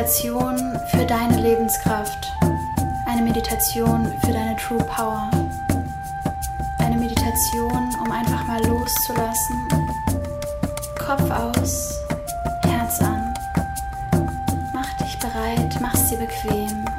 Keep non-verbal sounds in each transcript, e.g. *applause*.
Meditation für deine Lebenskraft. Eine Meditation für deine True Power. Eine Meditation, um einfach mal loszulassen. Kopf aus, Herz an. Mach dich bereit, mach's dir bequem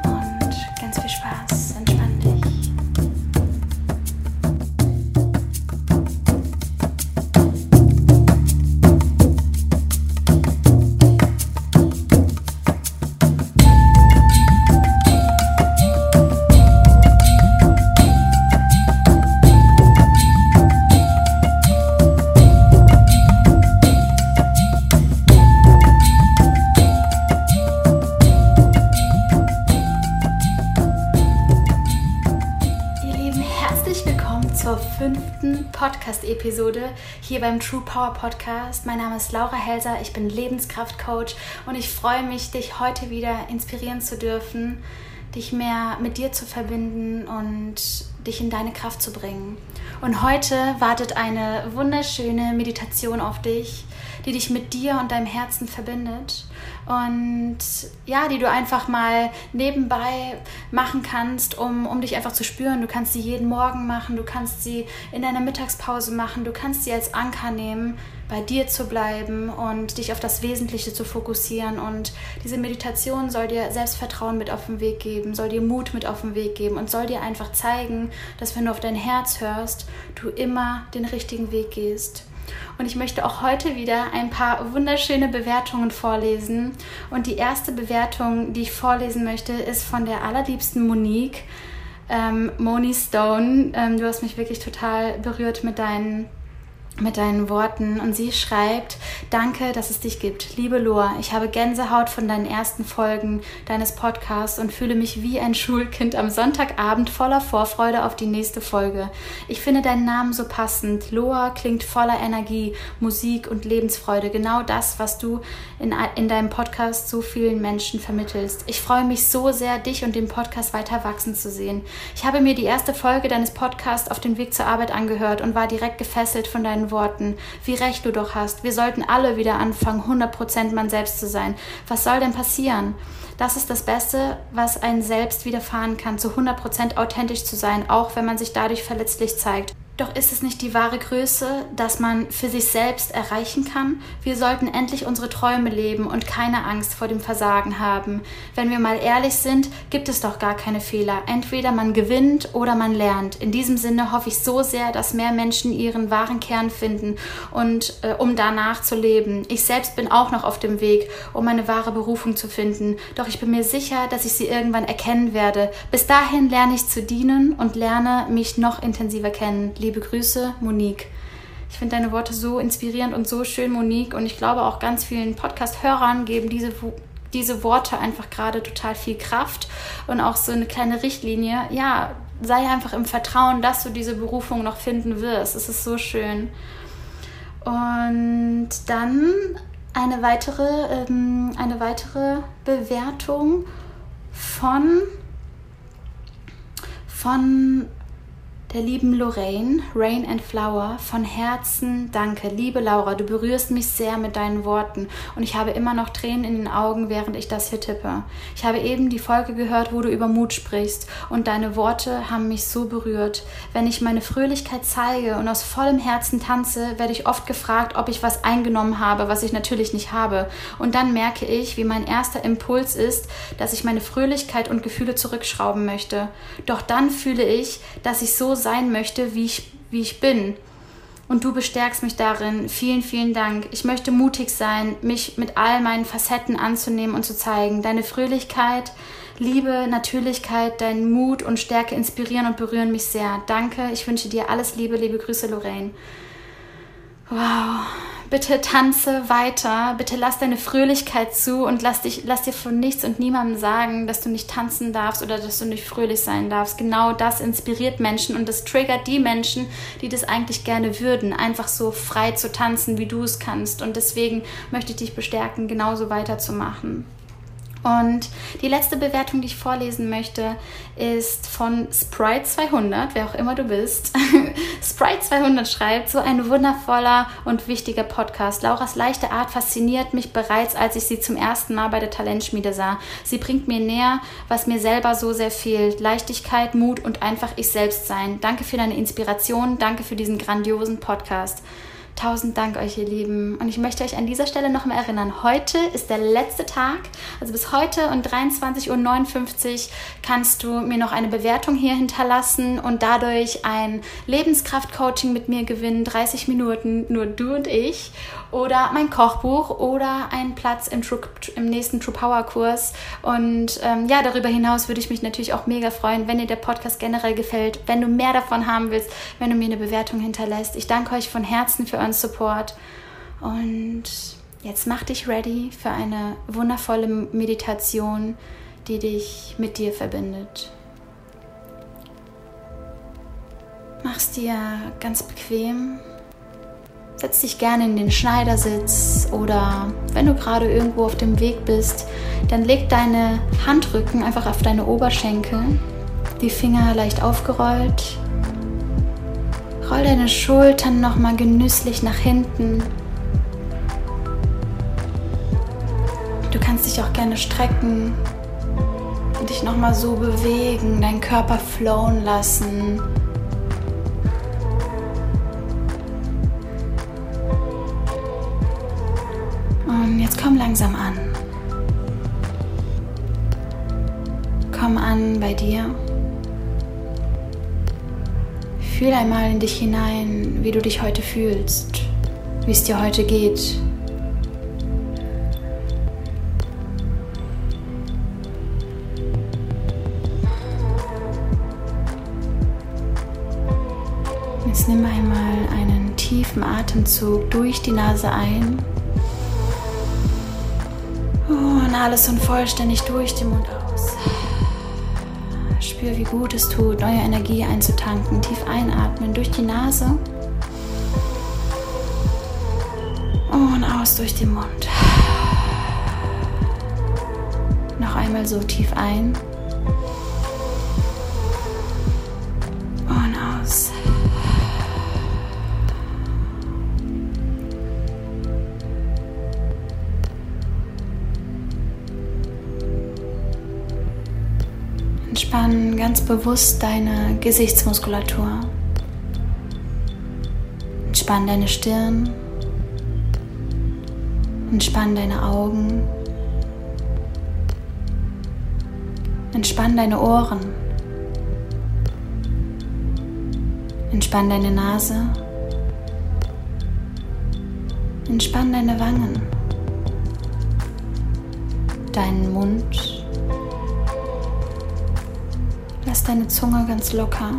zur fünften Podcast-Episode hier beim True Power Podcast. Mein Name ist Laura Helser, ich bin Lebenskraftcoach und ich freue mich, dich heute wieder inspirieren zu dürfen, dich mehr mit dir zu verbinden und dich in deine Kraft zu bringen. Und heute wartet eine wunderschöne Meditation auf dich, die dich mit dir und deinem Herzen verbindet und ja, die du einfach mal nebenbei machen kannst, um, um dich einfach zu spüren. Du kannst sie jeden Morgen machen, du kannst sie in deiner Mittagspause machen, du kannst sie als Anker nehmen, bei dir zu bleiben und dich auf das Wesentliche zu fokussieren. Und diese Meditation soll dir Selbstvertrauen mit auf den Weg geben, soll dir Mut mit auf den Weg geben und soll dir einfach zeigen, dass wenn du auf dein Herz hörst, du immer den richtigen Weg gehst. Und ich möchte auch heute wieder ein paar wunderschöne Bewertungen vorlesen. Und die erste Bewertung, die ich vorlesen möchte, ist von der allerliebsten Monique, ähm, Moni Stone. Ähm, du hast mich wirklich total berührt mit deinen mit deinen Worten und sie schreibt, danke, dass es dich gibt. Liebe Loa, ich habe Gänsehaut von deinen ersten Folgen deines Podcasts und fühle mich wie ein Schulkind am Sonntagabend voller Vorfreude auf die nächste Folge. Ich finde deinen Namen so passend. Loa klingt voller Energie, Musik und Lebensfreude. Genau das, was du in, in deinem Podcast so vielen Menschen vermittelst. Ich freue mich so sehr, dich und den Podcast weiter wachsen zu sehen. Ich habe mir die erste Folge deines Podcasts auf dem Weg zur Arbeit angehört und war direkt gefesselt von deinen Worten. Wie recht du doch hast. Wir sollten alle wieder anfangen, 100% man selbst zu sein. Was soll denn passieren? Das ist das Beste, was einem selbst widerfahren kann, zu 100% authentisch zu sein, auch wenn man sich dadurch verletzlich zeigt. Doch ist es nicht die wahre Größe, dass man für sich selbst erreichen kann? Wir sollten endlich unsere Träume leben und keine Angst vor dem Versagen haben. Wenn wir mal ehrlich sind, gibt es doch gar keine Fehler. Entweder man gewinnt oder man lernt. In diesem Sinne hoffe ich so sehr, dass mehr Menschen ihren wahren Kern finden und äh, um danach zu leben. Ich selbst bin auch noch auf dem Weg, um meine wahre Berufung zu finden. Doch ich bin mir sicher, dass ich sie irgendwann erkennen werde. Bis dahin lerne ich zu dienen und lerne mich noch intensiver kennen. Liebe Grüße, Monique. Ich finde deine Worte so inspirierend und so schön, Monique. Und ich glaube auch ganz vielen Podcast-Hörern geben diese, diese Worte einfach gerade total viel Kraft und auch so eine kleine Richtlinie. Ja, sei einfach im Vertrauen, dass du diese Berufung noch finden wirst. Es ist so schön. Und dann eine weitere, ähm, eine weitere Bewertung von, von der lieben Lorraine, Rain and Flower, von Herzen danke. Liebe Laura, du berührst mich sehr mit deinen Worten und ich habe immer noch Tränen in den Augen, während ich das hier tippe. Ich habe eben die Folge gehört, wo du über Mut sprichst und deine Worte haben mich so berührt. Wenn ich meine Fröhlichkeit zeige und aus vollem Herzen tanze, werde ich oft gefragt, ob ich was eingenommen habe, was ich natürlich nicht habe. Und dann merke ich, wie mein erster Impuls ist, dass ich meine Fröhlichkeit und Gefühle zurückschrauben möchte. Doch dann fühle ich, dass ich so sein möchte, wie ich, wie ich bin. Und du bestärkst mich darin. Vielen, vielen Dank. Ich möchte mutig sein, mich mit all meinen Facetten anzunehmen und zu zeigen. Deine Fröhlichkeit, Liebe, Natürlichkeit, dein Mut und Stärke inspirieren und berühren mich sehr. Danke. Ich wünsche dir alles Liebe. Liebe Grüße, Lorraine. Wow. Bitte tanze weiter. Bitte lass deine Fröhlichkeit zu und lass, dich, lass dir von nichts und niemandem sagen, dass du nicht tanzen darfst oder dass du nicht fröhlich sein darfst. Genau das inspiriert Menschen und das triggert die Menschen, die das eigentlich gerne würden, einfach so frei zu tanzen, wie du es kannst. Und deswegen möchte ich dich bestärken, genauso weiterzumachen. Und die letzte Bewertung, die ich vorlesen möchte, ist von Sprite200, wer auch immer du bist. *laughs* Sprite200 schreibt, so ein wundervoller und wichtiger Podcast. Lauras leichte Art fasziniert mich bereits, als ich sie zum ersten Mal bei der Talentschmiede sah. Sie bringt mir näher, was mir selber so sehr fehlt. Leichtigkeit, Mut und einfach ich selbst sein. Danke für deine Inspiration, danke für diesen grandiosen Podcast. Tausend Dank euch, ihr Lieben. Und ich möchte euch an dieser Stelle nochmal erinnern, heute ist der letzte Tag. Also bis heute um 23.59 Uhr kannst du mir noch eine Bewertung hier hinterlassen und dadurch ein Lebenskraft-Coaching mit mir gewinnen. 30 Minuten, nur du und ich. Oder mein Kochbuch oder einen Platz im, True, im nächsten True Power Kurs. Und ähm, ja, darüber hinaus würde ich mich natürlich auch mega freuen, wenn dir der Podcast generell gefällt, wenn du mehr davon haben willst, wenn du mir eine Bewertung hinterlässt. Ich danke euch von Herzen für euren euren Support. Und jetzt mach dich ready für eine wundervolle Meditation, die dich mit dir verbindet. Mach's dir ganz bequem. Setz dich gerne in den Schneidersitz oder wenn du gerade irgendwo auf dem Weg bist, dann leg deine Handrücken einfach auf deine Oberschenkel, die Finger leicht aufgerollt Roll deine Schultern nochmal genüsslich nach hinten. Du kannst dich auch gerne strecken und dich nochmal so bewegen, deinen Körper flowen lassen. Und jetzt komm langsam an. Komm an bei dir. Fühl einmal in dich hinein, wie du dich heute fühlst, wie es dir heute geht. Jetzt nimm einmal einen tiefen Atemzug durch die Nase ein. Oh, und alles und vollständig durch den Mund aus. Spür, wie gut es tut, neue Energie einzutanken. Tief einatmen durch die Nase. Und aus durch den Mund. Noch einmal so tief ein. Ganz bewusst deine Gesichtsmuskulatur. Entspann deine Stirn. Entspann deine Augen. Entspann deine Ohren. Entspann deine Nase. Entspann deine Wangen. Deinen Mund Lass deine Zunge ganz locker.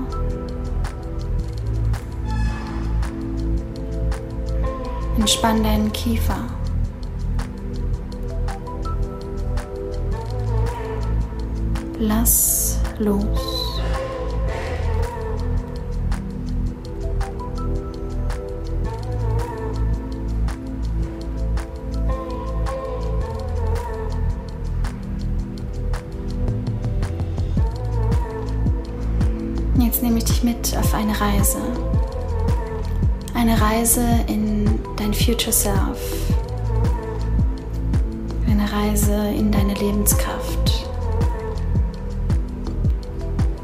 Entspann deinen Kiefer. Lass los. Reise in dein Future Self. Eine Reise in deine Lebenskraft.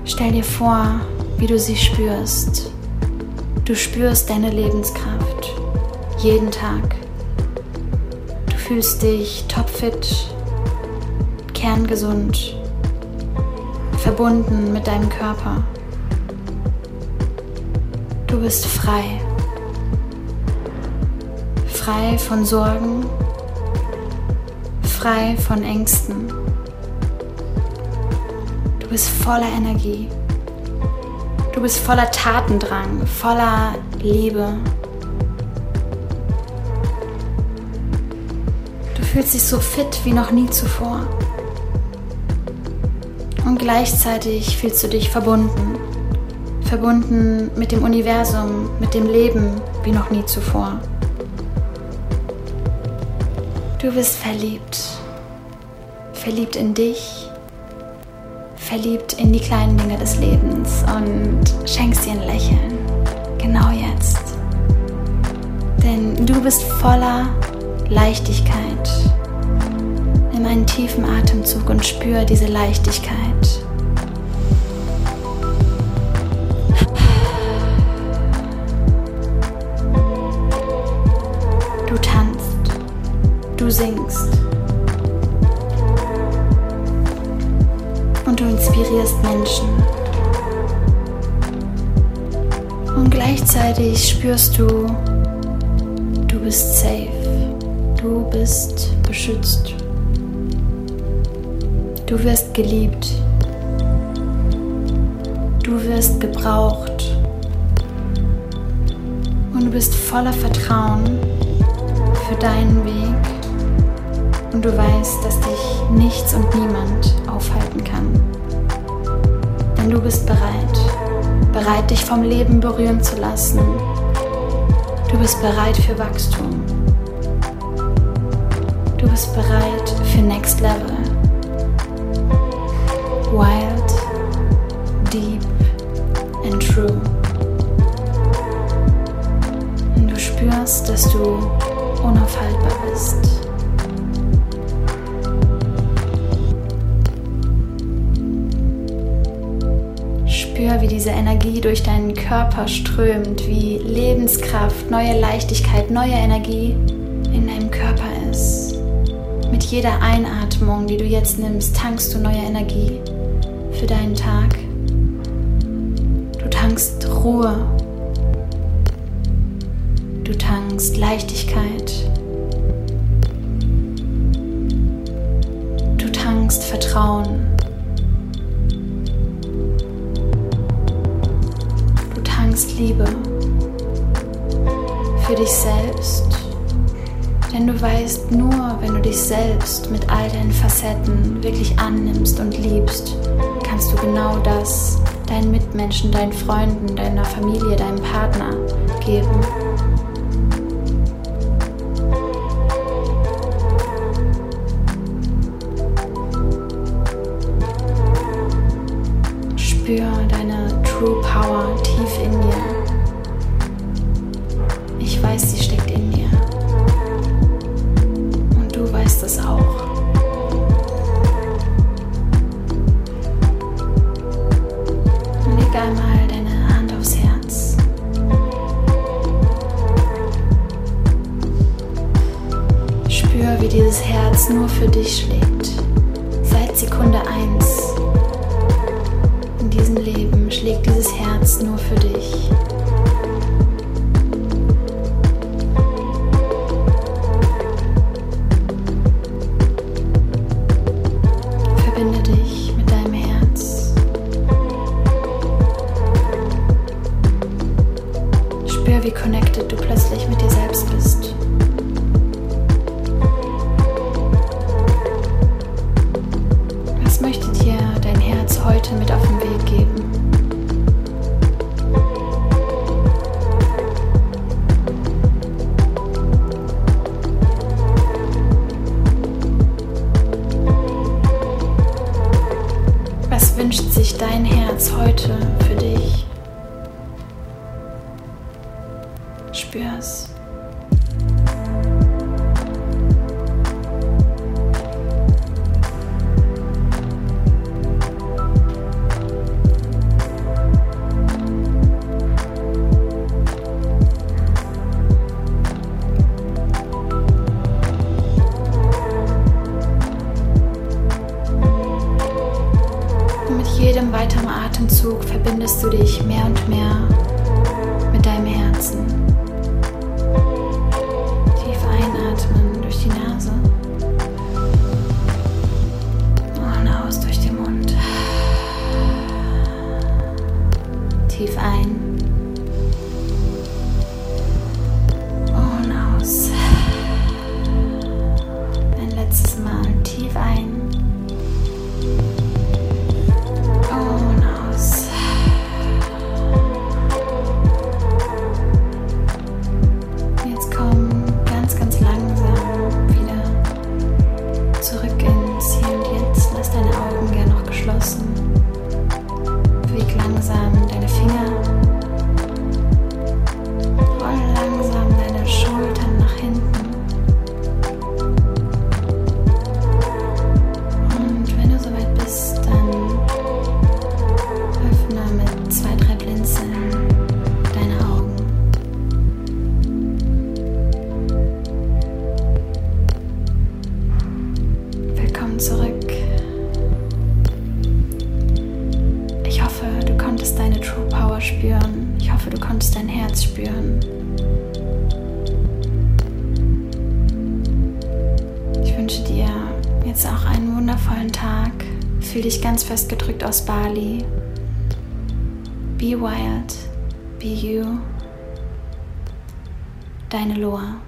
Stell dir vor, wie du sie spürst. Du spürst deine Lebenskraft jeden Tag. Du fühlst dich topfit, kerngesund, verbunden mit deinem Körper. Du bist frei. Frei von Sorgen, frei von Ängsten. Du bist voller Energie. Du bist voller Tatendrang, voller Liebe. Du fühlst dich so fit wie noch nie zuvor. Und gleichzeitig fühlst du dich verbunden verbunden mit dem Universum, mit dem Leben wie noch nie zuvor. Du bist verliebt. verliebt in dich, verliebt in die kleinen Dinge des Lebens und schenkst dir ein Lächeln. Genau jetzt. Denn du bist voller Leichtigkeit. Nimm einen tiefen Atemzug und spür diese Leichtigkeit. Du singst. Und du inspirierst Menschen. Und gleichzeitig spürst du, du bist safe, du bist beschützt, du wirst geliebt, du wirst gebraucht. Und du bist voller Vertrauen für deinen Weg und du weißt, dass dich nichts und niemand aufhalten kann. Denn du bist bereit, bereit dich vom Leben berühren zu lassen. Du bist bereit für Wachstum. Du bist bereit für Next Level. Wild, deep and true. Und du spürst, dass du unaufhaltbar bist. Wie diese Energie durch deinen Körper strömt, wie Lebenskraft, neue Leichtigkeit, neue Energie in deinem Körper ist. Mit jeder Einatmung, die du jetzt nimmst, tankst du neue Energie für deinen Tag. Du tankst Ruhe. Du tankst Leichtigkeit. Du tankst Vertrauen. Liebe für dich selbst. Denn du weißt, nur wenn du dich selbst mit all deinen Facetten wirklich annimmst und liebst, kannst du genau das deinen Mitmenschen, deinen Freunden, deiner Familie, deinem Partner geben. Herz nur für dich schlägt. Seit Sekunde 1 in diesem Leben schlägt dieses Herz nur für dich. zurück. Ich hoffe, du konntest deine True Power spüren. Ich hoffe, du konntest dein Herz spüren. Ich wünsche dir jetzt auch einen wundervollen Tag. Fühl dich ganz fest gedrückt aus Bali. Be wild, be you. Deine Loa.